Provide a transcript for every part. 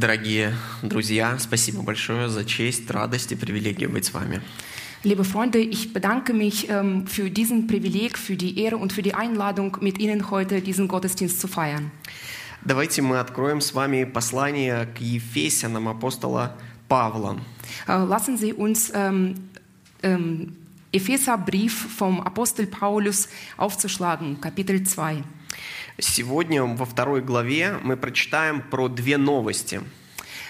Дорогие друзья, спасибо большое за честь, радость и привилегию быть с вами. Liebe Freunde, ich bedanke mich ähm, für diesen Privileg, für die Ehre und für die Einladung, mit Ihnen heute diesen Gottesdienst zu feiern. Давайте мы откроем с вами послание к Ефесянам апостола Павла. Äh, lassen Sie uns ähm, ähm, Epheserbrief vom Apostel Paulus aufzuschlagen, Kapitel 2. Сегодня во второй главе мы прочитаем про две новости.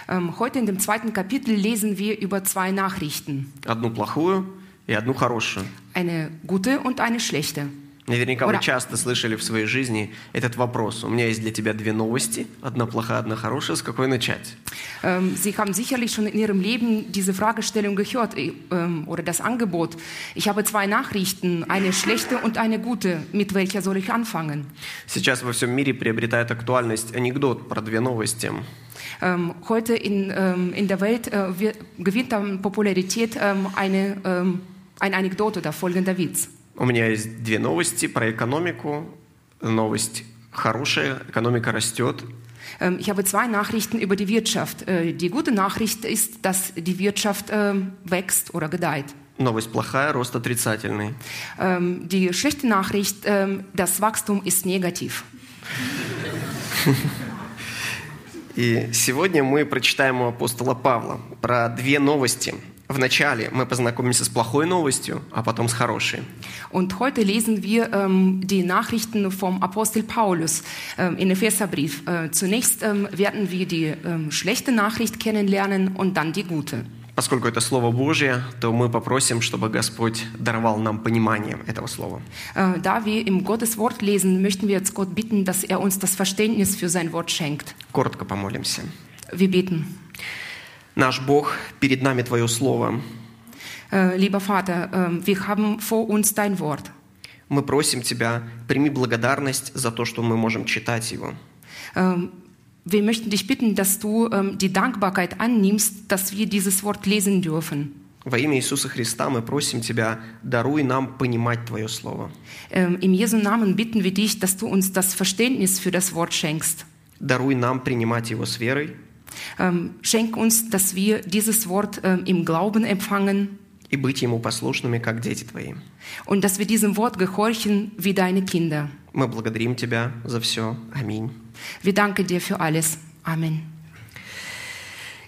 Ähm, heute in dem zweiten Kapitel lesen wir über zwei Nachrichten, Одну плохую и одну хорошую. eine gute und eine schlechte. Наверняка вы Ура. часто слышали в своей жизни этот вопрос. У меня есть для тебя две новости. Одна плохая, одна хорошая. С какой начать? Ähm, Sie haben sicherlich schon in Ihrem Leben diese Fragestellung gehört äh, ähm, oder das Angebot. Ich habe zwei Nachrichten, eine schlechte und eine gute. Mit welcher soll ich anfangen? Сейчас во всем мире приобретает актуальность анекдот про две новости. Ähm, heute in, ähm, in der Welt äh, gewinnt an Popularität ähm, eine, ähm, eine Anekdote oder folgender Witz. У меня есть две новости про экономику. Новость хорошая, экономика растет. Ähm, ich habe zwei Nachrichten über die Wirtschaft. Äh, die gute Nachricht ist, dass die Wirtschaft ähm, wächst oder gedeiht. Новость плохая, рост отрицательный. Ähm, die schlechte Nachricht, ähm, das Wachstum ist negativ. И сегодня мы прочитаем у апостола Павла про две новости. Вначале мы познакомимся с плохой новостью, а потом с хорошей. Und heute lesen wir ähm, die Nachrichten vom Apostel Paulus ähm, in Epheserbrief. Äh, zunächst ähm, werden wir die ähm, schlechte Nachricht kennenlernen und dann die gute. Поскольку это Слово Божье, то мы попросим, чтобы Господь даровал нам понимание этого Слова. Äh, da wir im Gottes Wort lesen, möchten wir jetzt Gott bitten, dass er uns das Verständnis für sein Wort schenkt. Коротко помолимся. Wir beten. Наш Бог, перед нами Твое Слово. Äh, lieber Vater, äh, wir haben vor uns dein Wort. Мы просим Тебя, прими благодарность за то, что мы можем читать его. Ähm, wir möchten dich bitten, dass du ähm, die Dankbarkeit annimmst, dass wir dieses Wort lesen dürfen. Во имя Иисуса Христа мы просим Тебя, даруй нам понимать Твое Слово. Ähm, Im Jesu Namen bitten wir dich, dass du uns das Verständnis für das Wort schenkst. Даруй нам принимать его с верой Ähm, Schenk uns, dass wir dieses Wort ähm, im Glauben empfangen и быть ему послушными, как дети Твои. und dass wir diesem Wort gehorchen wie deine Kinder. Мы благодарим Тебя за все. Аминь. Wir danken dir für alles. Amen.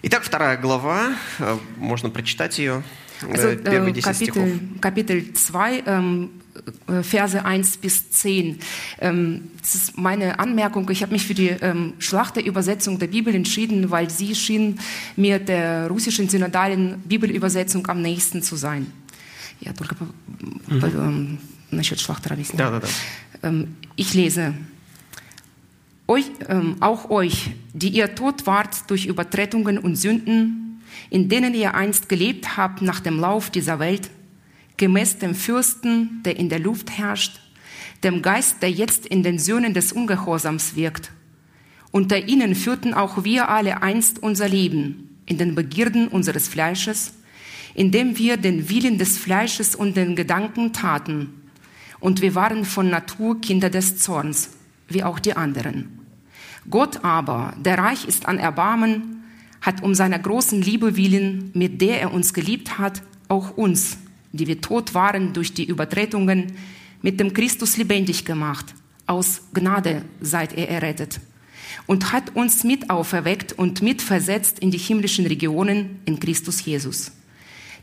Итак, вторая глава, э, можно прочитать ее, Also э, äh, 10 стихов. Kapitel, Kapitel 2, ähm, äh, Verse 1 bis 10. Ähm, das ist meine Anmerkung. Ich habe mich für die ähm, Schlachterübersetzung der Bibel entschieden, weil sie schien mir der russischen synodalen Bibelübersetzung am nächsten zu sein. Ja, только по- по- ähm, насчет Schlachter объясню. Да-да-да. Ähm, ich lese. Euch, ähm, auch euch, die ihr tot wart durch Übertretungen und Sünden, in denen ihr einst gelebt habt nach dem Lauf dieser Welt, gemäß dem Fürsten, der in der Luft herrscht, dem Geist, der jetzt in den Söhnen des Ungehorsams wirkt. Unter ihnen führten auch wir alle einst unser Leben in den Begierden unseres Fleisches, indem wir den Willen des Fleisches und den Gedanken taten. Und wir waren von Natur Kinder des Zorns, wie auch die anderen. Gott aber, der reich ist an Erbarmen, hat um seiner großen Liebe willen, mit der er uns geliebt hat, auch uns, die wir tot waren durch die Übertretungen, mit dem Christus lebendig gemacht. Aus Gnade seid ihr errettet. Und hat uns mit auferweckt und mitversetzt in die himmlischen Regionen in Christus Jesus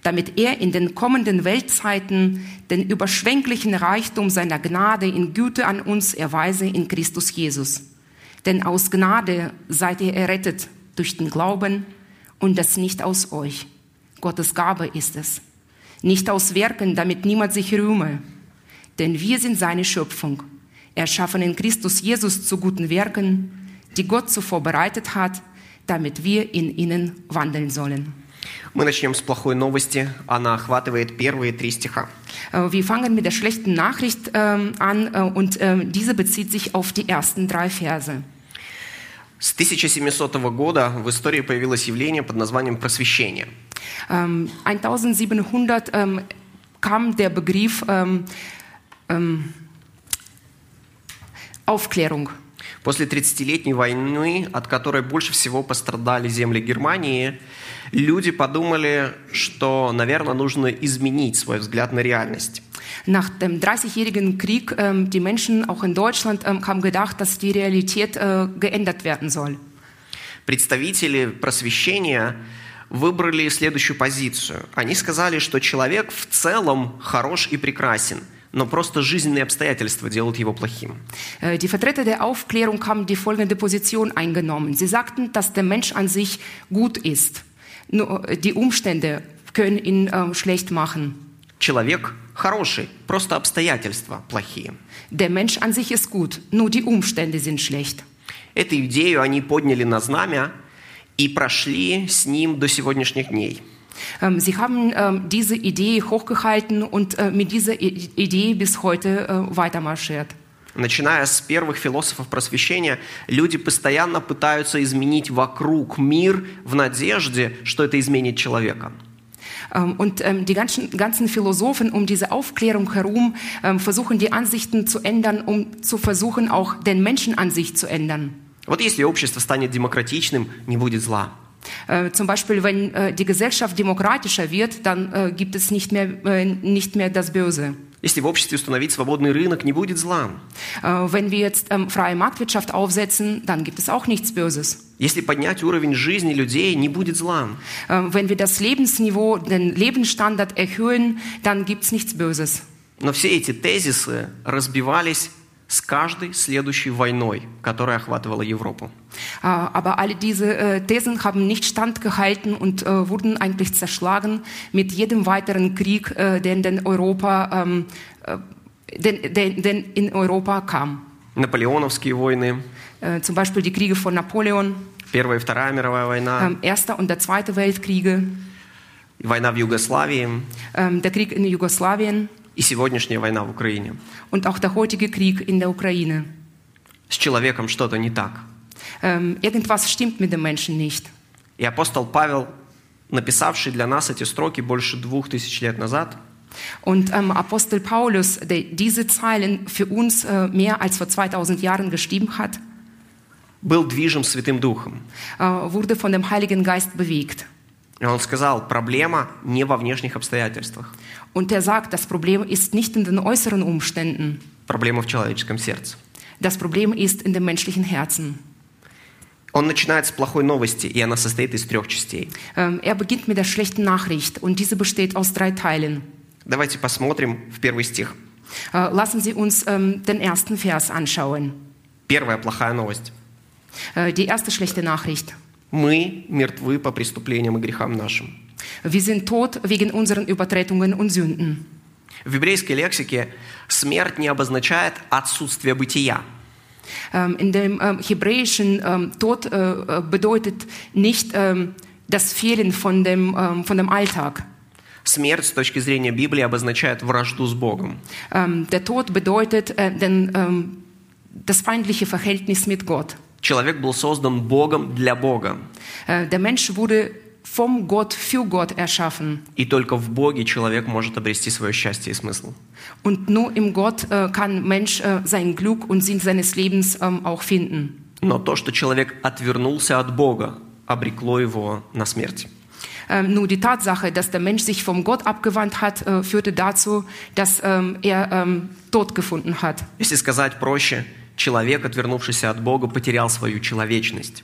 damit er in den kommenden Weltzeiten den überschwänglichen Reichtum seiner Gnade in Güte an uns erweise in Christus Jesus. Denn aus Gnade seid ihr errettet durch den Glauben und das nicht aus euch. Gottes Gabe ist es Nicht aus Werken, damit niemand sich rühme. Denn wir sind seine Schöpfung, erschaffen in Christus Jesus zu guten Werken, die Gott zuvor bereitet hat, damit wir in ihnen wandeln sollen. Мы начнем с плохой новости. Она охватывает первые три стиха. Äh, Wir fangen mit der schlechten Nachricht ähm, an äh, und ähm, diese bezieht sich auf die ersten drei Verse. С 1700 года в истории появилось явление под названием просвещение. Ähm, 1700 ähm, kam der Begriff ähm, ähm, Aufklärung. После 30-летней войны, от которой больше всего пострадали земли Германии, люди подумали, что, наверное, нужно изменить свой взгляд на реальность. Nach dem 30-jährigen Krieg, ähm, die Menschen auch in Deutschland ähm, haben gedacht, dass die Realität äh, geändert werden soll. Представители просвещения выбрали следующую позицию. Они сказали, что человек в целом хорош и прекрасен, но просто жизненные обстоятельства делают его плохим. Äh, Die Vertreter der Aufklärung haben die folgende Position eingenommen. Sie sagten, dass der Mensch an sich gut ist. Nur äh, die Umstände können ihn äh, schlecht machen. Человек хороший, просто обстоятельства плохие. Der Mensch an sich ist gut, nur die Umstände sind schlecht. Эту идею они подняли на знамя и прошли с ним до сегодняшних дней. Ähm, Sie haben ähm, diese Idee hochgehalten und äh, mit dieser Idee bis heute äh, weitermarschiert. Начиная с первых философов просвещения, люди постоянно пытаются изменить вокруг мир в надежде, что это изменит человека. Ähm, Und ähm, die ganzen, ganzen Philosophen um diese Aufklärung herum ähm, versuchen die Ansichten zu ändern, um zu versuchen, auch den Menschen an sich zu ändern. Вот если общество станет демократичным, не будет зла. Äh, Zum Beispiel, wenn äh, die Gesellschaft demokratischer wird, dann äh, gibt es nicht mehr, äh, nicht mehr das Böse. Если в обществе установить свободный рынок, не будет зла. Äh, Wenn wir jetzt ähm, freie Marktwirtschaft aufsetzen, dann gibt es auch nichts Böses. Если поднять уровень жизни людей, не будет зла. Äh, Wenn wir das Lebensniveau, den Lebensstandard erhöhen, dann gibt es nichts Böses. Но все эти тезисы разбивались с каждой следующей войной, которая охватывала Европу. Äh, Aber alle diese äh, Thesen haben nicht standgehalten und äh, wurden eigentlich zerschlagen mit jedem weiteren Krieg, äh, den, den, Europa, ähm, äh, den, den, den in Europa kam. Наполеоновские войны, Äh, Zum Beispiel die Kriege von Napoleon, Первая и Вторая мировая война, ähm, Erster und der Zweite Weltkriege, война в Югославии ähm, der Krieg in Jugoslawien и сегодняшняя война в Украине. und auch der heutige Krieg in der Ukraine. С человеком что-то не так. Ähm, Irgendwas stimmt mit dem Menschen nicht. И апостол Павел, написавший для нас эти строки больше двух тысяч лет назад, Und ähm, Apostel Paulus, der diese Zeilen für uns äh, mehr als vor 2000 Jahren geschrieben hat, был движим Святым Духом. äh, wurde von dem Heiligen Geist bewegt. И он сказал, проблема не во внешних обстоятельствах, Und er sagt, das Problem ist nicht in den äußeren Umständen, проблема в человеческом сердце. das Problem ist in dem menschlichen Herzen. Он начинает с плохой новости, и она состоит из трех частей. Ähm, er beginnt mit der schlechten Nachricht und diese besteht aus drei Teilen. Давайте посмотрим в первый стих. Äh, lassen Sie uns ähm, den ersten Vers anschauen. Первая плохая новость. Äh, die erste schlechte Nachricht. Мы мертвы по преступлениям и грехам нашим. Wir sind tot wegen unseren Übertretungen und Sünden. В библейской лексике смерть не обозначает отсутствие бытия. Ähm, in dem ähm, Hebräischen ähm, Tod äh, äh, bedeutet nicht ähm, das Fehlen von dem, ähm, von dem Alltag. Смерть с точки зрения Библии обозначает вражду с Богом. Ähm, der Tod bedeutet äh, den, ähm, das feindliche Verhältnis mit Gott. Человек был создан Богом для Бога. Äh, der Mensch wurde vom Gott für Gott erschaffen. И только в Боге человек может обрести свое счастье и смысл. Und nur im Gott äh, kann Mensch äh, sein Glück und Sinn seines Lebens ähm, auch finden. Но то, что человек отвернулся от Бога, обрекло его на смерть. Ähm, nur die Tatsache, dass der Mensch sich vom Gott abgewandt hat, äh, führte dazu, dass ähm, er ähm, Tod gefunden hat. Если сказать проще, человек, отвернувшийся от Бога, потерял свою человечность.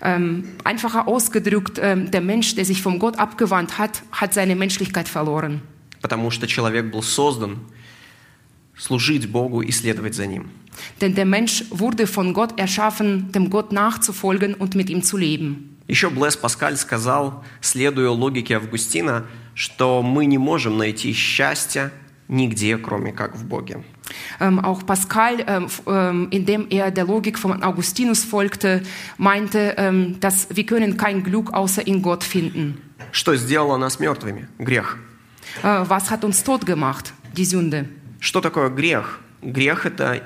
Ähm, einfacher ausgedrückt, ähm, der Mensch, der sich vom Gott abgewandt hat, hat seine Menschlichkeit verloren. Потому что человек был создан служить Богу и следовать за Ним. Denn der Mensch wurde von Gott erschaffen, dem Gott nachzufolgen und mit ihm zu leben. Еще Блэс Паскаль сказал, следуя логике Августина, что мы не можем найти счастья нигде, кроме как в Боге. Ähm, auch Pascal, ähm, f- ähm, indem er der Logik von Augustinus folgte, meinte, ähm, dass wir können kein Glück außer in Gott finden. Что сделало нас мертвыми? Грех. Äh, was hat uns tot gemacht? Die Sünde. Что такое грех? Грех – это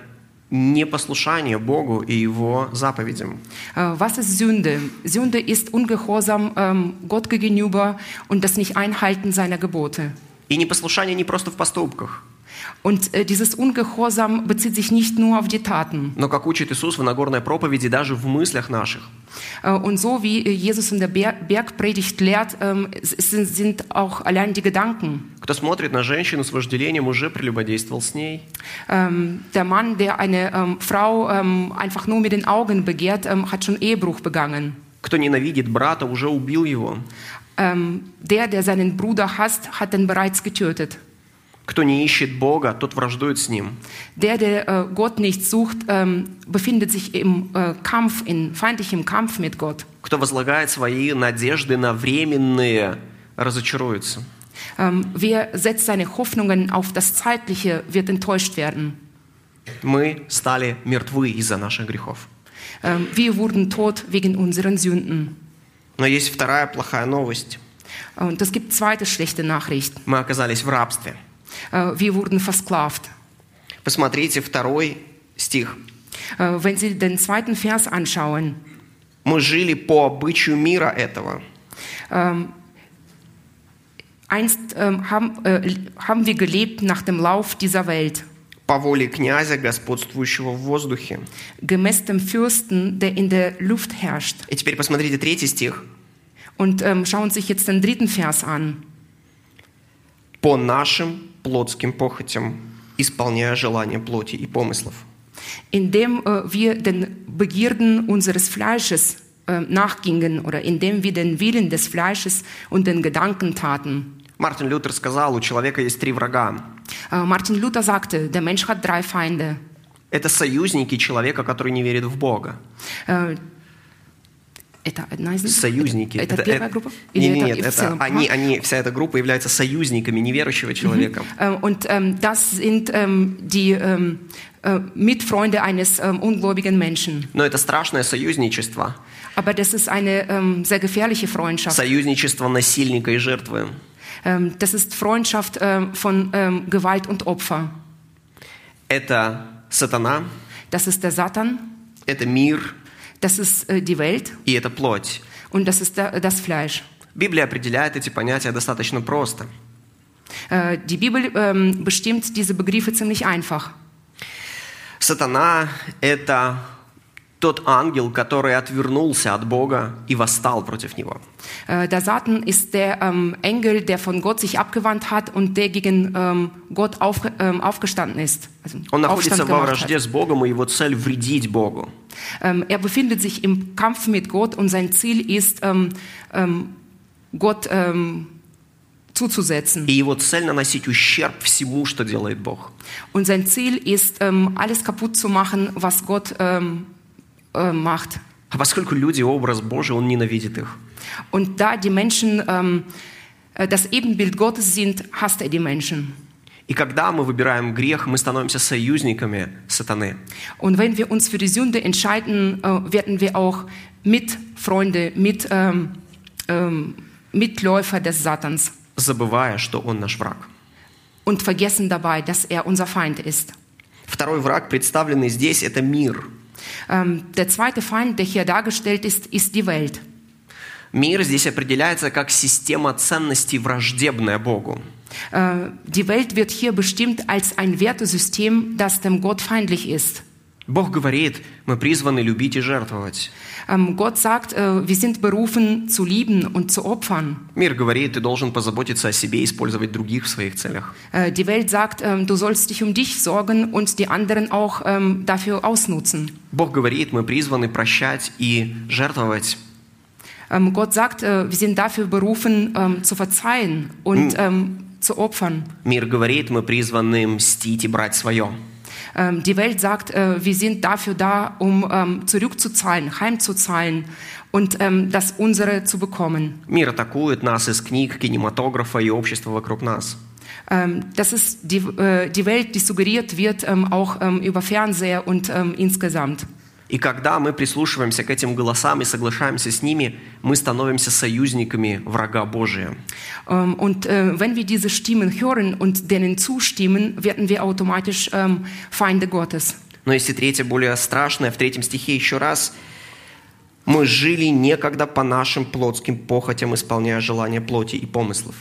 непослушание Богу и Его заповедям. Äh, was ist Sünde? Sünde ist Ungehorsam ähm, Gott gegenüber und das Nicht-Einhalten seiner Gebote. И непослушание не просто в поступках, Und äh, dieses Ungehorsam bezieht sich nicht nur auf die Taten. но, как учит Иисус в Нагорной проповеди, даже в мыслях наших. Äh, und so wie äh, Jesus in der Ber Bergpredigt lehrt, ähm, es sind, sind auch allein die Gedanken. Кто смотрит на женщину с вожделением, уже прелюбодействовал с ней. Ähm, der Mann, der eine ähm, Frau ähm, einfach nur mit den Augen begehrt, ähm, hat schon Ehebruch begangen. Кто ненавидит брата, уже убил его. Ähm, der, der seinen Bruder hasst, hat ihn bereits getötet. Кто не ищет Бога, тот враждует с Ним. Der, der äh, Gott nicht sucht, ähm, befindet sich im äh, Kampf, in feindlichem Kampf mit Gott. Кто возлагает свои надежды на временные, разочаруется. Ähm, wer setzt seine Hoffnungen auf das Zeitliche, wird enttäuscht werden. Мы стали мертвы из-за наших грехов. Ähm, wir wurden tot wegen unseren Sünden. Но есть вторая плохая новость. Und es gibt zweite schlechte Nachricht. Мы оказались в рабстве. Äh, wir wurden versklavt. Посмотрите второй стих. Äh, wenn Sie den zweiten Vers anschauen, Мы жили по обычаю мира этого. einst ähm, haben, äh, haben wir gelebt nach dem Lauf dieser Welt, по воле князя, господствующего в воздухе. gemäß dem Fürsten, der in der Luft herrscht. И теперь посмотрите третий стих. Und ähm, schauen sich jetzt den dritten Vers an. По нашим плотским похотям, исполняя желания плоти и помыслов. Indem äh, wir den Begierden unseres Fleisches äh, nachgingen oder indem wir den Willen des Fleisches und den Gedanken taten. Мартин Лютер сказал, у человека есть три врага. Äh, Martin Luther sagte, der Mensch hat drei Feinde. Это союзники человека, который не верит в Бога. Это одна из них? Союзники. Это, первая группа? Не, Или не, это нет, это целом? они, они, вся эта группа является союзниками неверующего человека. Äh, Und ähm, das sind ähm, die ähm, äh, Mitfreunde eines ähm, ungläubigen Menschen. Но это страшное союзничество. Aber das ist eine ähm, sehr gefährliche Freundschaft. Союзничество насильника и жертвы. Ähm, das ist Freundschaft ähm, von ähm, Gewalt und Opfer. Это сатана, Das ist der Satan, это мир das ist äh, die Welt и это плоть. und das ist der, das Fleisch. Библия определяет эти понятия достаточно просто. Äh, die Bibel ähm, bestimmt diese Begriffe ziemlich einfach. Сатана – это тот ангел, который отвернулся от Бога и восстал против Него. Äh, der Satan ist der ähm, Engel, der von Gott sich abgewandt hat und der gegen ähm, Gott auf, ähm, aufgestanden ist. Also Он находится Aufstand во gemacht вражде hat. с Богом, и его цель – вредить Богу. Ähm, er befindet sich im Kampf mit Gott und sein Ziel ist, ähm, ähm, Gott ähm, zuzusetzen. И его цель – наносить ущерб всему, что делает Бог. Und sein Ziel ist, ähm, alles kaputt zu machen, was Gott ähm, äh, macht. А поскольку люди – образ Божий, он ненавидит их. Und da die Menschen ähm, äh, das Ebenbild Gottes sind, hasst er die Menschen. И когда мы выбираем грех, мы становимся союзниками сатаны. Und wenn wir uns für die Sünde entscheiden, äh, werden wir auch Mitfreunde, mit, ähm, ähm, Mitläufer des Satans забывая, что он наш враг. und vergessen dabei, dass er unser Feind ist. Второй враг, представленный здесь, это мир. Ähm, der zweite Feind, der hier dargestellt ist, ist die Welt. Мир здесь определяется как система ценностей, враждебная Богу. Äh, die Welt wird hier bestimmt als ein Wertesystem, das dem Gott feindlich ist. Бог говорит, мы призваны любить и жертвовать. Ähm, Gott sagt, äh, wir sind berufen zu lieben und zu opfern. Мир говорит, ты должен позаботиться о себе и использовать других в своих целях. Äh, die Welt sagt, ähm, du sollst dich um dich sorgen und die anderen auch ähm, dafür ausnutzen. Бог говорит, мы призваны прощать и жертвовать. Ähm, Gott sagt, äh, wir sind dafür berufen, ähm, zu verzeihen und ähm, zu opfern. Мир говорит, мы призваны мстить и брать свое. Ähm, die Welt sagt, äh, wir sind dafür da, um ähm, zurückzuzahlen, heimzuzahlen und ähm, das unsere zu bekommen. Мир атакует нас из книг, кинематографа и общества вокруг нас. Ähm, das ist die, äh, die Welt, die suggeriert wird, ähm, auch ähm, über Fernseher und ähm, insgesamt. И когда мы прислушиваемся к этим голосам и соглашаемся с ними, мы становимся союзниками врага Божия. Ähm, Und äh, wenn wir diese Stimmen hören und denen zustimmen, werden wir automatisch ähm, Feinde Gottes. Но если третье более страшное, в третьем стихе еще раз, мы жили некогда по нашим плотским похотям, исполняя желания плоти и помыслов.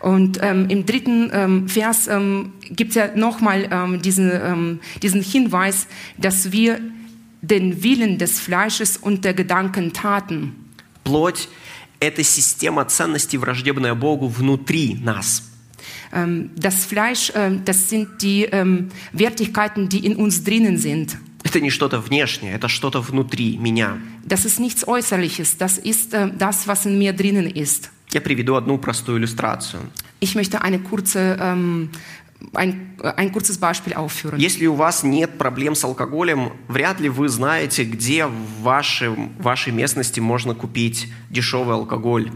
Und ähm, im dritten ähm, Vers ähm, gibt es ja nochmal ähm, diesen, ähm, diesen Hinweis, dass wir den Willen des Fleisches und der Gedanken taten. Плоть – это система ценностей, враждебная Богу внутри нас. Ähm, das Fleisch, ähm, das sind die ähm, Wertigkeiten, die in uns drinnen sind. Это не что-то внешнее, это что-то внутри меня. Das ist nichts Äußerliches, das ist äh, das, was in mir drinnen ist. Я приведу одну простую иллюстрацию. Ich möchte eine kurze, ähm, ein, äh, ein kurzes Beispiel aufführen. Если у вас нет проблем с алкоголем, вряд ли вы знаете, где в вашем, в вашей местности можно купить дешевый алкоголь.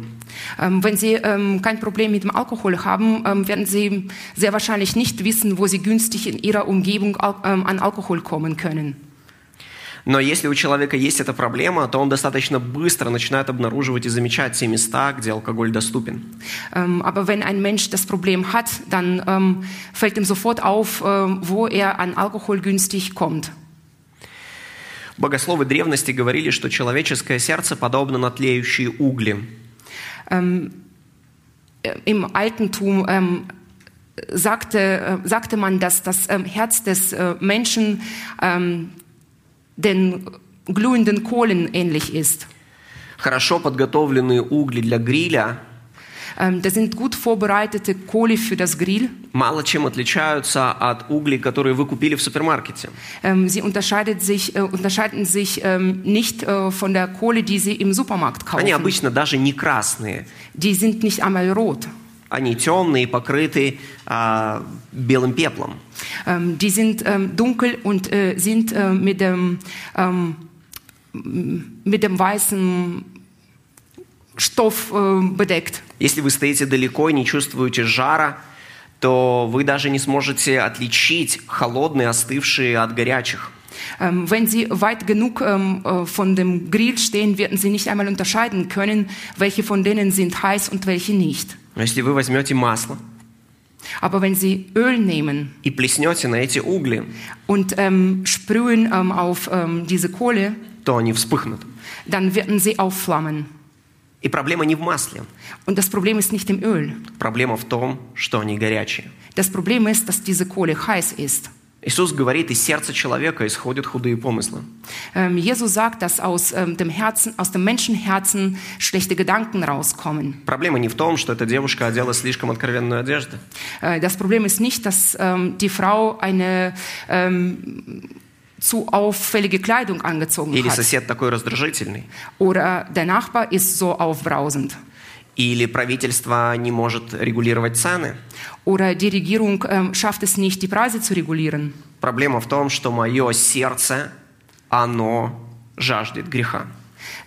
Ähm, wenn Sie ähm, kein Problem mit dem Alkohol haben, ähm, werden Sie sehr wahrscheinlich nicht wissen, wo Sie günstig in Ihrer Umgebung al ähm, an Alkohol kommen können. Но если у человека есть эта проблема, то он достаточно быстро начинает обнаруживать и замечать те места, где алкоголь доступен. Ähm, aber wenn ein Mensch das Problem hat, dann ähm, fällt ihm sofort auf, ähm, wo er an Alkohol günstig kommt. Богословы древности говорили, что человеческое сердце подобно на тлеющие угли. Äh, Im Altentum sagte, äh, sagte man, dass das Herz des äh, Menschen den glühenden Kohlen ähnlich ist. Хорошо подготовленные угли для гриля Ähm, das sind gut vorbereitete Kohle für das Grill. мало чем отличаются от углей, которые вы купили в супермаркете. Ähm, sie unterscheidet sich, äh, unterscheiden sich ähm, nicht äh, von der Kohle, die sie im Supermarkt Они kaufen. обычно даже не красные. Die sind nicht einmal rot. Они темные, покрыты а, белым пеплом. Ähm, die sind ähm, dunkel und äh, sind äh, mit, dem, ähm, mit dem weißen Stoff äh, bedeckt. Если вы стоите далеко и не чувствуете жара, то вы даже не сможете отличить холодные, остывшие от горячих. Ähm, wenn Sie weit genug ähm, äh, von dem Grill stehen, werden Sie nicht einmal unterscheiden können, welche von denen sind heiß und welche nicht. Если вы возьмете масло Aber wenn Sie Öl nehmen и плеснете на эти угли, und ähm, sprühen ähm, auf ähm, diese Kohle, то они вспыхнут. dann werden sie aufflammen. И проблема не в масле. Und das Problem ist nicht im Öl. Проблема в том, что они горячие. Das Problem ist, dass diese Kohle heiß ist. Иисус говорит, из сердца человека исходят худые помыслы. Ähm, Jesus sagt, dass aus ähm, dem Herzen, aus dem Menschenherzen schlechte Gedanken rauskommen. Проблема не в том, что эта девушка одела слишком откровенную одежду. Äh, das Problem ist nicht, dass ähm, die Frau eine ähm, zu auffällige Kleidung angezogen Или hat. сосед такой раздражительный. Oder der Nachbar ist so aufbrausend. Или правительство не может регулировать цены. Oder die Regierung ähm, schafft es nicht, die Preise zu regulieren. Проблема в том, что мое сердце, оно жаждет греха.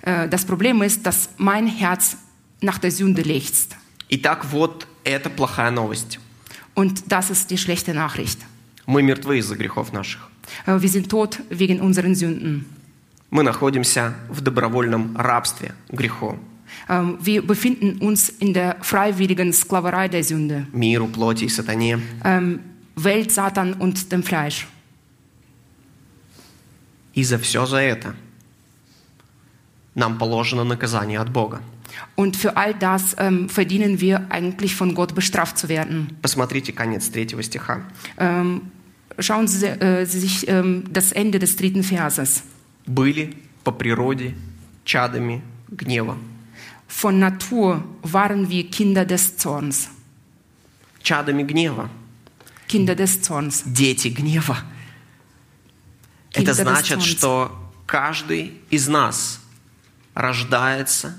Äh, das Problem ist, dass mein Herz nach der Sünde lechzt. Итак, вот это плохая новость. Und das ist die schlechte Nachricht. Мы мертвы из-за грехов наших. Äh, Wir sind tot wegen unseren Sünden. Мы находимся в добровольном рабстве греху, Ähm, Wir befinden uns in der freiwilligen Sklaverei der Sünde. миру, плоти и сатане. Ähm, Welt, Satan und dem Fleisch. И за все за это нам положено наказание от Бога. Und für all das ähm, verdienen wir eigentlich von Gott bestraft zu werden. Посмотрите конец третьего стиха. Ähm, schauen Sie, äh, Sie sich ähm, das Ende des dritten Verses. «Были по природе чадами гнева». Von Natur waren wir Kinder des Zorns. Чадами гнева. Kinder des Zorns. Дети гнева. Это Kinder des значит, Zorns. что каждый из нас рождается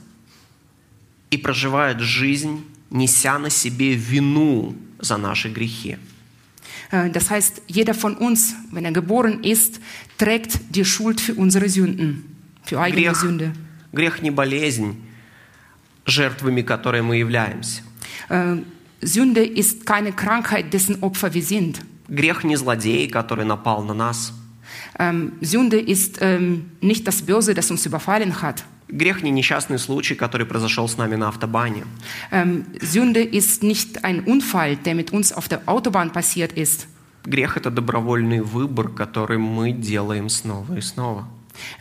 и проживает жизнь, неся на себе вину за наши грехи. Äh, Das heißt, jeder von uns, wenn er geboren ist, trägt die Schuld für unsere Sünden, für eigene Грех, Sünde. грех не болезнь, жертвами которой мы являемся. Äh, Sünde ist keine Krankheit, dessen Opfer wir sind. Грех не злодей, который напал на нас. Ähm, Sünde ist ähm, nicht das Böse, das uns überfallen hat. Грех не несчастный случай, который произошел с нами на автобане. Ähm, Sünde ist nicht ein Unfall, der mit uns auf der Autobahn passiert ist. Грех – это добровольный выбор, который мы делаем снова и снова.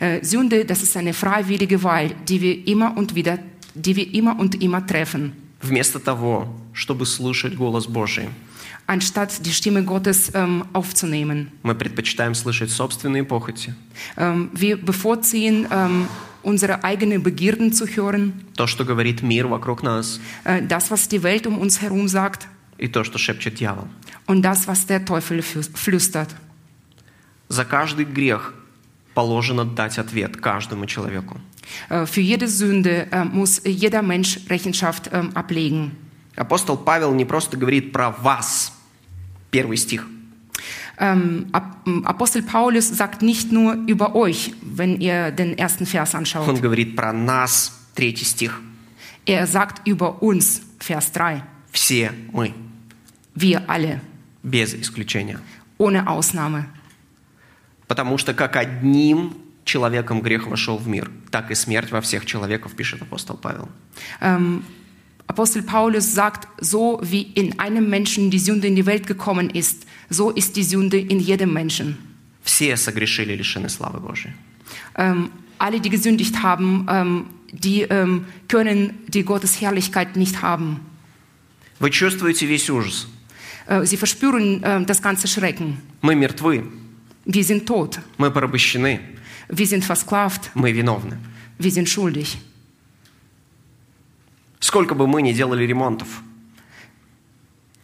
Äh, Sünde, das ist eine freiwillige Wahl, die wir immer und wieder, die wir immer und immer treffen. Вместо того, чтобы слушать голос Божий, Anstatt die Stimme Gottes ähm, aufzunehmen. мы предпочитаем слышать собственные похоти, Ähm, wir bevorziehen, ähm, unsere eigenen Begierden zu hören, то, что говорит мир вокруг нас, äh, das, was die Welt um uns herum sagt и то, что шепчет дьявол. und das, was der Teufel flü- flüstert. За каждый грех положено дать ответ каждому человеку. Äh, für jede Sünde äh, muss jeder Mensch Rechenschaft ähm, ablegen. Апостол Павел не просто говорит про вас, первый стих, Ähm, Ap- ähm, Apostel Paulus sagt nicht nur über euch, wenn ihr den ersten Vers он anschaut. говорит про нас, третий стих. Er sagt über uns, Vers 3. Все мы, Wir alle, без исключения. ohne Ausnahme. Потому что как одним человеком грех вошел в мир, так и смерть во всех человеков, пишет апостол Павел. Ähm, Apostel Paulus sagt, so wie in einem Menschen die Sünde in die Welt gekommen ist, so ist die Sünde in jedem Menschen. Все согрешили, лишены славы Божией. Ähm, alle, die gesündigt haben, ähm, die ähm, können die Gottes Herrlichkeit nicht haben. Вы чувствуете весь ужас. Äh, sie verspüren ähm, das ganze Schrecken. Мы мертвы, Wir sind tot, мы порабощены, wir sind versklavt, мы виновны. wir sind schuldig. Сколько бы мы ни делали ремонтов,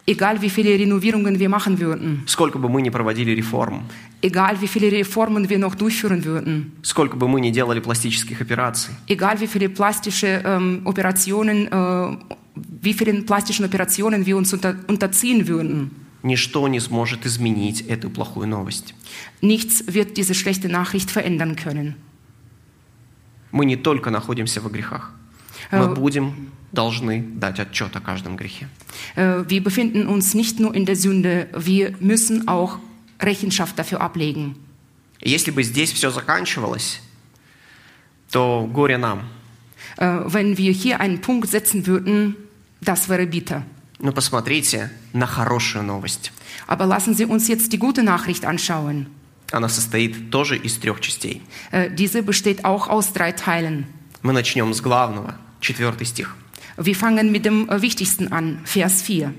Egal wie viele Renovierungen wir machen würden, сколько бы мы ни проводили реформ, egal wie viele Reformen wir noch durchführen würden, сколько бы мы ни делали пластических операций, egal wie viele plastische ähm, Operationen, äh, wie vielen plastischen Operationen wir uns unter, unterziehen würden, ничто не сможет изменить эту плохую новость. nichts wird diese schlechte Nachricht verändern können. Мы не только находимся во грехах, мы Э, будем должны дать отчет о каждом грехе. Äh, wir befinden uns nicht nur in der Sünde, wir müssen auch Rechenschaft dafür ablegen. Если бы здесь все заканчивалось, то горе нам. Äh, wenn wir hier einen Punkt setzen würden, das wäre bitter. Но посмотрите на хорошую новость. Aber lassen Sie uns jetzt die gute Nachricht anschauen. Она состоит тоже из трех частей. Äh, diese besteht auch aus drei Teilen. Мы начнем с главного, четвертый стих. Wir fangen mit dem äh, wichtigsten an, Vers 4.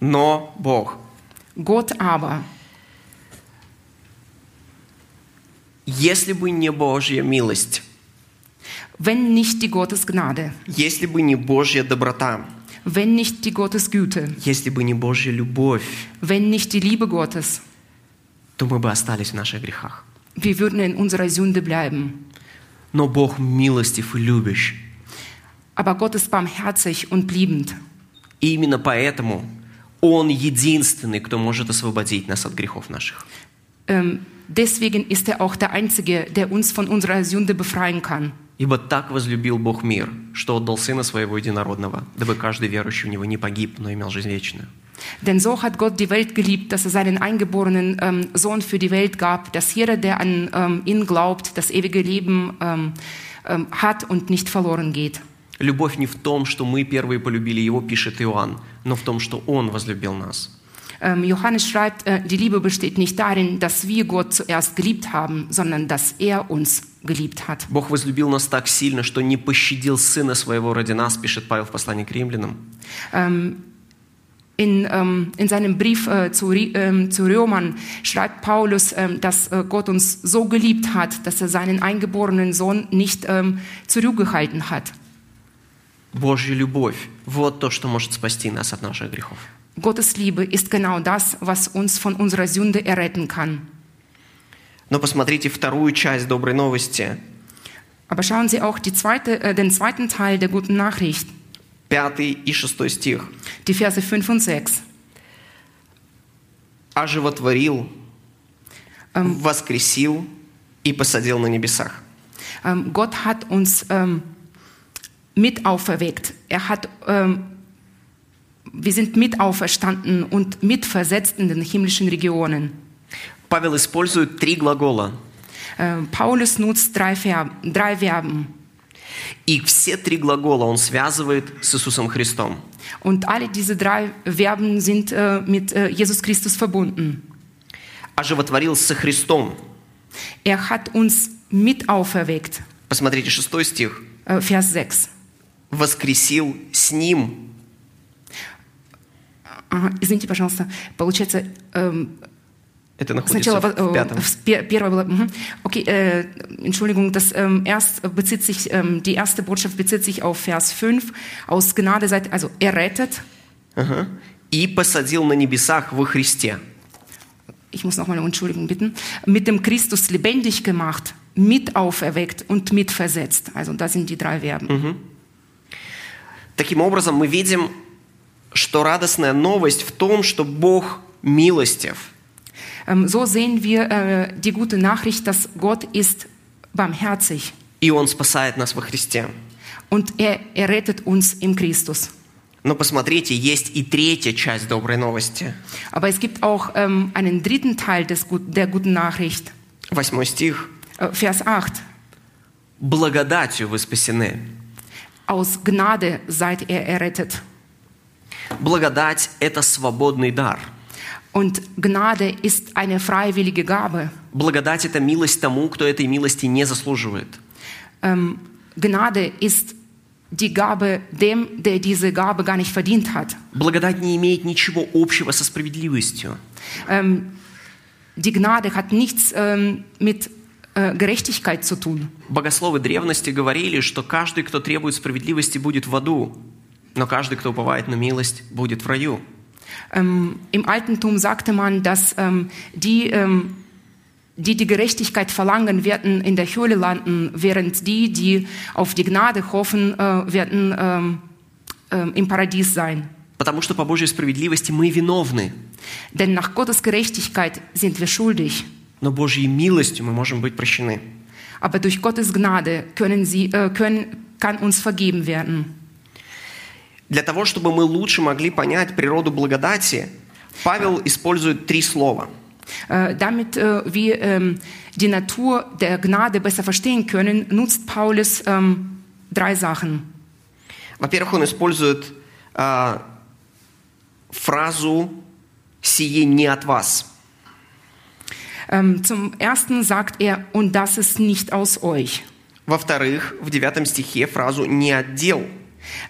Но Бог, Gott aber, если бы не Божья милость, wenn nicht die Gottes Gnade, если бы не Божья доброта, wenn nicht die Gottes Güte, если бы не Божья любовь, wenn nicht die Liebe Gottes, то мы бы остались в наших грехах. wir würden in unserer Sünde bleiben. Но Бог милостив и любящ. Aber Gott ist barmherzig und liebend. И именно поэтому Он единственный, кто может освободить нас от грехов наших. Ähm, deswegen ist er auch der Einzige, der uns von unserer Sünde befreien kann. Ибо так возлюбил Бог мир, что отдал Сына Своего Единородного, дабы каждый верующий в Него не погиб, но имел жизнь вечную. Denn so hat Gott die Welt geliebt, dass er seinen eingeborenen ähm, Sohn für die Welt gab, dass jeder, der an ähm, ihn glaubt, das ewige Leben ähm, ähm, hat und nicht verloren geht. Любовь не в том, что мы первые полюбили Его, пишет Иоанн, но в том, что Он возлюбил нас. Ähm, Johannes schreibt, äh, die Liebe besteht nicht darin, dass wir Gott zuerst geliebt haben, sondern dass er uns geliebt hat. Бог возлюбил нас так сильно, что не пощадил Сына Своего ради нас, пишет Павел в послании к римлянам. Ähm, in, ähm, in seinem Brief äh, zu, Ri- ähm, zu Römern schreibt Paulus, ähm, dass äh, Gott uns so geliebt hat, dass er seinen eingeborenen Sohn nicht ähm, zurückgehalten hat. Божья любовь – вот то, что может спасти нас от наших грехов. Gottes Liebe ist genau das, was uns von unserer Sünde erretten kann. Но посмотрите вторую часть доброй новости, Aber schauen Sie auch die zweite, äh, den zweiten Teil der guten Nachricht, пятый и шестой стих. die Verse 5 und 6. «Оживотворил, воскресил и посадил на небесах». Ähm, Gott hat uns ähm, mit auferweckt. Er hat, ähm, wir sind mit auferstanden und mitversetzt in den himmlischen Regionen. Павел использует три глагола. Äh, Paulus nutzt drei, Ver drei Verben. И все три глагола он связывает с Иисусом Христом. Und alle diese drei Verben sind äh, mit äh, Jesus Christus verbunden. Оживотворил со Христом. Er hat uns mit auferweckt. Посмотрите, шестой стих. Äh, Vers 6. Воскресил с Ним. Ага, извините, пожалуйста. Получается, эм, Это находится Сначала в э, пятом. в пе- первое было. мгм. Okay, äh, Entschuldigung, das ähm, erst bezieht sich, ähm, die erste Botschaft bezieht sich auf Vers 5. Aus Gnade seid, also er rettet. Ага. И посадил на небесах во Христе. Ich muss nochmal eine Entschuldigung bitten. Mit dem Christus lebendig gemacht, mit auferweckt und mit versetzt. Also das sind die drei Verben. Таким образом, мы видим, что радостная новость в том, что Бог милостив. Ähm, so sehen wir äh, die gute Nachricht, dass Gott ist barmherzig И Он спасает нас во Христе. und er, er rettet uns im Christus. Но посмотрите, есть и третья часть доброй новости. Aber es gibt auch ähm, einen dritten Teil des, der guten Nachricht. Восьмой стих. Äh, Vers 8. Благодатью вы спасены. Aus Gnade seid ihr errettet. Благодать – это свободный дар. Und Gnade ist eine freiwillige Gabe. Благодать – это милость тому, кто этой милости не заслуживает. Ähm, Gnade ist die Gabe dem, der diese Gabe gar nicht verdient hat. Благодать не имеет ничего общего со справедливостью. Ähm, die Gnade hat nichts ähm, mit äh, Gerechtigkeit zu tun. Богословы древности говорили, что каждый, кто требует справедливости, будет в аду, но каждый, кто уповает на милость, будет в раю. Ähm, Im Altentum sagte man, dass ähm, die, ähm, die die Gerechtigkeit verlangen, werden in der Höhle landen, während die, die auf die Gnade hoffen, äh, werden ähm, ähm, im Paradies sein. Потому что по Божьей справедливости мы виновны, Denn nach Gottes Gerechtigkeit sind wir schuldig. но Божьей милостью мы можем быть прощены. Aber durch Gottes Gnade können sie, äh, können, kann uns vergeben werden. Для того, чтобы мы лучше могли понять природу благодати, Павел использует три слова. Äh, damit äh, wir ähm, die Natur der Gnade besser verstehen können, nutzt Paulus ähm, drei Sachen. Во-первых, он использует а, фразу «сие не от вас». Ähm, zum ersten sagt er, und das ist nicht aus euch. Во-вторых, в девятом стихе фразу «не отдел».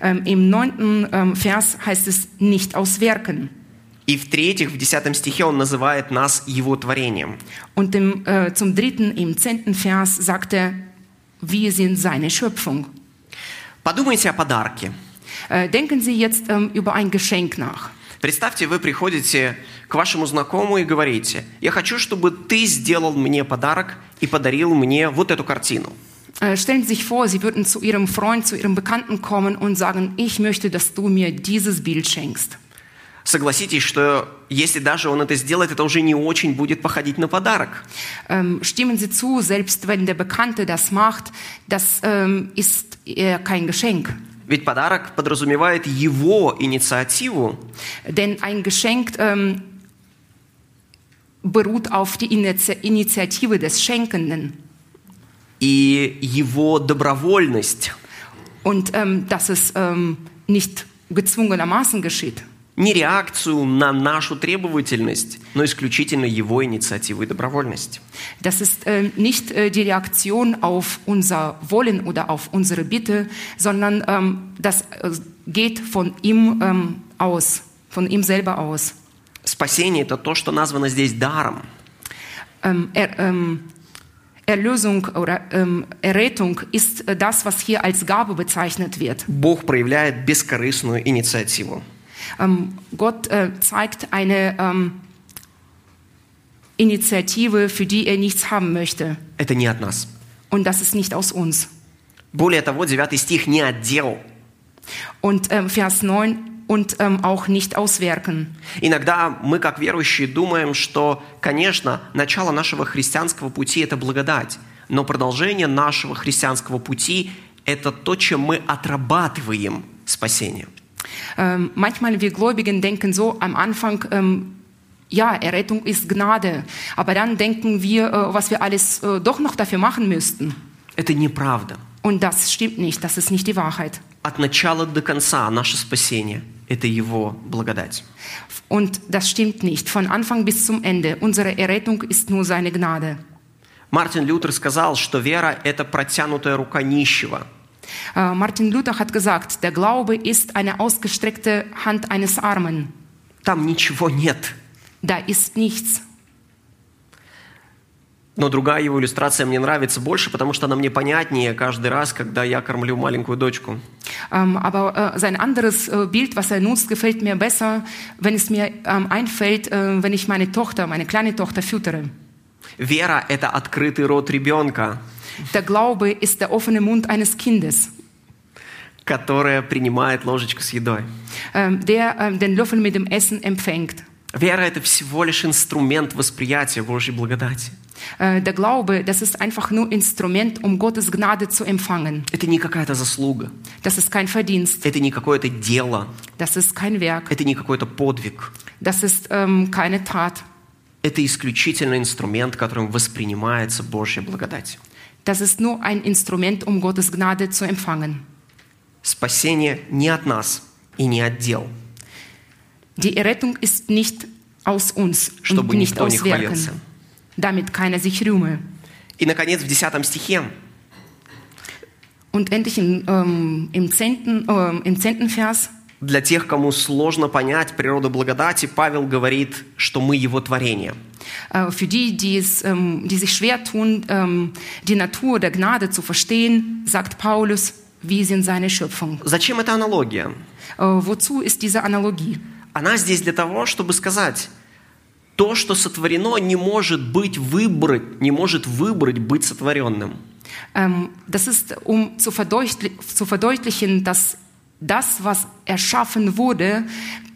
Ähm, Im neunten ähm, Vers heißt es nicht aus Werken. И в-третьих, в десятом стихе он называет нас его творением. Und im, äh, zum dritten, im zehnten Vers sagt er, wir sind seine Schöpfung. Подумайте о подарке. Äh, denken Sie jetzt ähm, über ein Geschenk nach. Представьте, вы приходите к вашему знакомому и говорите, я хочу, чтобы ты сделал мне подарок и подарил мне вот эту картину. Äh, stellen Sie sich vor, Sie würden zu Ihrem Freund, zu Ihrem Bekannten kommen und sagen, ich möchte, dass du mir dieses Bild schenkst. Согласитесь, что если даже он это сделает, это уже не очень будет походить на подарок. Ähm, stimmen Sie zu, selbst wenn der Bekannte das macht, das ähm, ist eher kein Geschenk. Ведь подарок подразумевает его инициативу, Denn ein Geschenk ähm, beruht auf die Initia- Initiative des Schenkenden. и его добровольность. Und ähm, dass es ähm, nicht gezwungenermaßen geschieht. Не реакцию на нашу требовательность, но исключительно его инициативу и добровольность. Das ist äh, nicht äh, die Reaktion auf unser Wollen oder auf unsere Bitte, sondern ähm, das äh, geht von ihm ähm, aus, von ihm selber aus. Спасение – это то, что названо здесь даром. Ähm, er, ähm, Erlösung oder ähm, Errettung ist äh, das, was hier als Gabe bezeichnet wird. Бог проявляет бескорыстную инициативу. Ähm, Gott äh, zeigt eine ähm, Initiative, für die er nichts haben möchte. Это не от нас. Und das ist nicht aus uns. Более того, 9 стих не отдел. Und ähm, Vers 9, und ähm, auch nicht auswirken. Иногда мы, как верующие, думаем, что, конечно, начало нашего христианского пути – это благодать, но продолжение нашего христианского пути – это то, чем мы отрабатываем спасение. Ähm, manchmal wir Gläubigen denken so am Anfang, ähm, ja, Errettung ist Gnade. Aber dann denken wir, äh, was wir alles äh, doch noch dafür machen müssten. Это неправда. Und das stimmt nicht, das ist nicht die Wahrheit. От начала до конца наше спасение – это Его благодать. Und das stimmt nicht. Von Anfang bis zum Ende. Unsere Errettung ist nur seine Gnade. Мартин Лютер сказал, что вера – это протянутая рука нищего. Äh, Martin Luther hat gesagt, der Glaube ist eine ausgestreckte Hand eines Armen. Там ничего нет. Da ist nichts. Но другая его иллюстрация мне нравится больше, потому что она мне понятнее каждый раз, когда я кормлю маленькую дочку. Ähm, aber äh, sein anderes äh, Bild, was er nutzt, gefällt mir besser, wenn es mir ähm, einfällt, äh, wenn ich meine Tochter, meine kleine Tochter füttere. Вера – это открытый рот ребенка, Der Glaube ist der offene Mund eines Kindes, которая принимает ложечку с едой. ähm, der ähm, den Löffel mit dem Essen empfängt. Вера – это всего лишь инструмент восприятия Божьей благодати. Der Glaube, das ist einfach nur Instrument, um Gottes Gnade zu empfangen. Это не какая-то заслуга, Das ist kein Verdienst, это не какое-то дело, das ist kein Werk, это не какой-то подвиг. das ist ähm, keine Tat. Это исключительно инструмент, которым воспринимается Божья благодать. Das ist nur ein Instrument, um Gottes Gnade zu empfangen. Спасение не от нас и не от дел, Die Errettung ist nicht aus uns und Чтобы nicht никто не aus Werken, хвалился. damit keiner sich rühme. И, наконец, в 10 стихе Und endlich im, ähm, im, zehnten, ähm, im zehnten Vers, для тех, кому сложно понять природу благодати, Павел говорит, что мы его творение. äh, für die, die, es, ähm, die sich schwer tun, ähm, die Natur der Gnade zu verstehen, sagt Paulus, wir sind seine Schöpfung. Зачем эта аналогия? Äh, wozu ist diese Analogie? Она здесь для того, чтобы сказать, то, что сотворено, не может быть выбрать, не может выбрать быть сотворенным. Ähm, das ist, um zu verdeutlichen, dass das, was erschaffen wurde,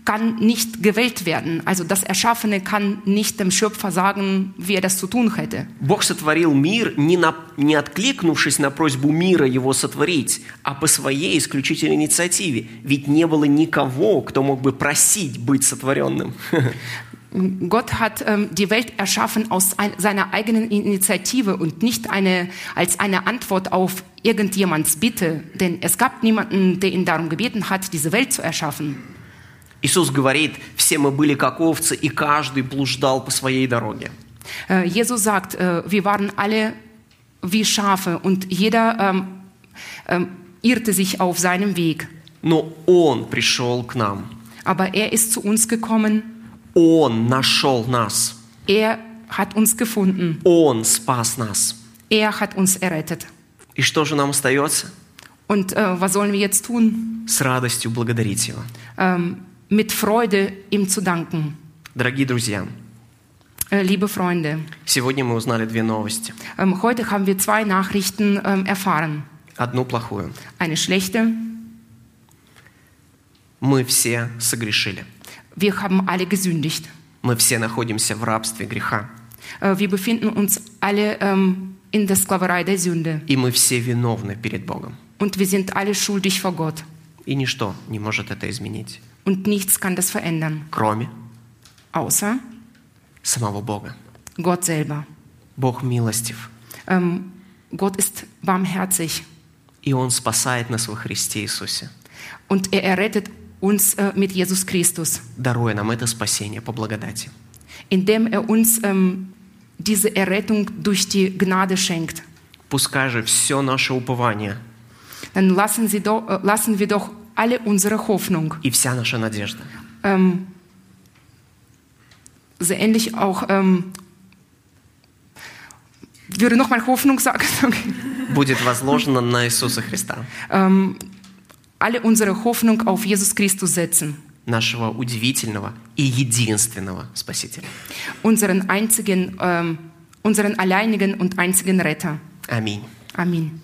kann nicht gewählt werden. Also das Erschaffene kann nicht dem Schöpfer sagen, wie er das zu tun hätte. Бог сотворил мир, не, на- не откликнувшись на просьбу мира его сотворить, а по своей исключительной инициативе. Ведь не было никого, кто мог бы просить быть сотворенным. Gott hat ähm, die Welt erschaffen aus ein, seiner eigenen Initiative und nicht eine, als eine Antwort auf irgendjemands Bitte. Denn es gab niemanden, der ihn darum gebeten hat, diese Welt zu erschaffen. Иисус говорит, все мы были как овцы, и каждый блуждал по своей дороге. Äh, Jesus sagt, äh, wir waren alle wie Schafe und jeder ähm, ähm, irrte sich auf seinem Weg. Но Он пришел к нам. Aber er ist zu uns gekommen, Он нашел нас. er hat uns gefunden, Он спас нас. er hat uns errettet. И что же нам остается? Und äh, was sollen wir jetzt tun? С радостью благодарить Его. Ähm, mit Freude ihm zu danken. Дорогие друзья, Äh, liebe Freunde, сегодня мы узнали две новости. ähm, heute haben wir zwei Nachrichten ähm, erfahren. Одну плохую. Eine schlechte, Мы все согрешили. wir haben alle gesündigt. Мы все находимся в рабстве греха. Äh, wir befinden uns alle ähm, in der Sklaverei der Sünde. И мы все виновны перед Богом. Und wir sind alle schuldig vor Gott. И ничто не может это изменить, Und nichts kann das verändern, кроме außer самого Бога. Gott selber. Бог милостив, Ähm, Gott ist barmherzig и Он спасает нас во Христе Иисусе, und er errettet uns äh, mit Jesus Christus, даруя нам это спасение по благодати. indem er uns ähm, diese Errettung durch die Gnade schenkt. Пускай же все наше упование Dann lassen, Sie doch, äh, lassen wir doch alle unsere Hoffnung, и вся наша надежда ähm, sehr ähnlich auch, ähm, würde nochmal Hoffnung sagen, okay. будет возложена на Иисуса Христа, ähm, alle unsere Hoffnung auf Jesus Christus setzen, нашего удивительного и единственного Спасителя. unseren einzigen, ähm, unseren alleinigen und einzigen Retter. Аминь. Amen.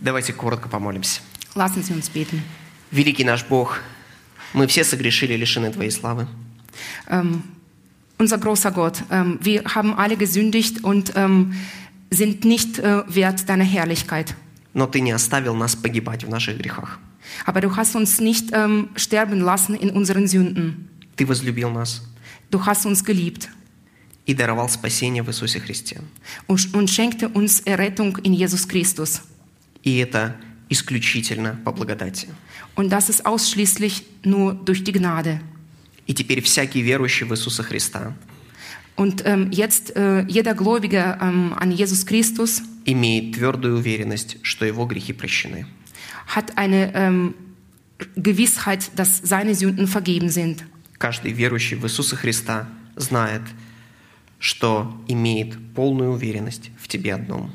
Давайте коротко помолимся. Lassen Sie uns beten. Великий наш Бог, мы все согрешили, лишены Твоей славы. Ähm, unser großer Gott, ähm, wir haben alle gesündigt und ähm, sind nicht äh, wert deiner Herrlichkeit. Но Ты не оставил нас погибать в наших грехах. Aber du hast uns nicht ähm, sterben lassen in unseren Sünden. Ты возлюбил нас. du hast uns geliebt и даровал спасение в Иисусе Христе. und, und schenkte uns Errettung in Jesus Christus. И это исключительно по благодати. Und das ist ausschließlich nur durch die Gnade. И теперь всякий верующий в Иисуса Христа Und ähm, jetzt äh, jeder Gläubige ähm, an Jesus Christus имеет твердую уверенность, что его грехи прощены. hat eine ähm, Gewissheit, dass seine Sünden vergeben sind. Каждый верующий в Иисуса Христа знает, что имеет полную уверенность в тебе одном.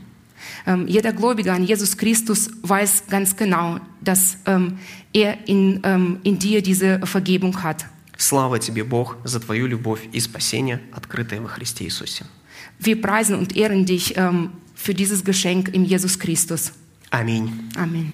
Ähm, jeder Gläubige an Jesus Christus weiß ganz genau, dass ähm, er in, ähm, in dir diese Vergebung hat. Слава тебе, Бог, за твою любовь и спасение, открытое во Христе Иисусе. Wir preisen und ehren dich ähm, für dieses Geschenk in Jesus Christus. Аминь. Amen.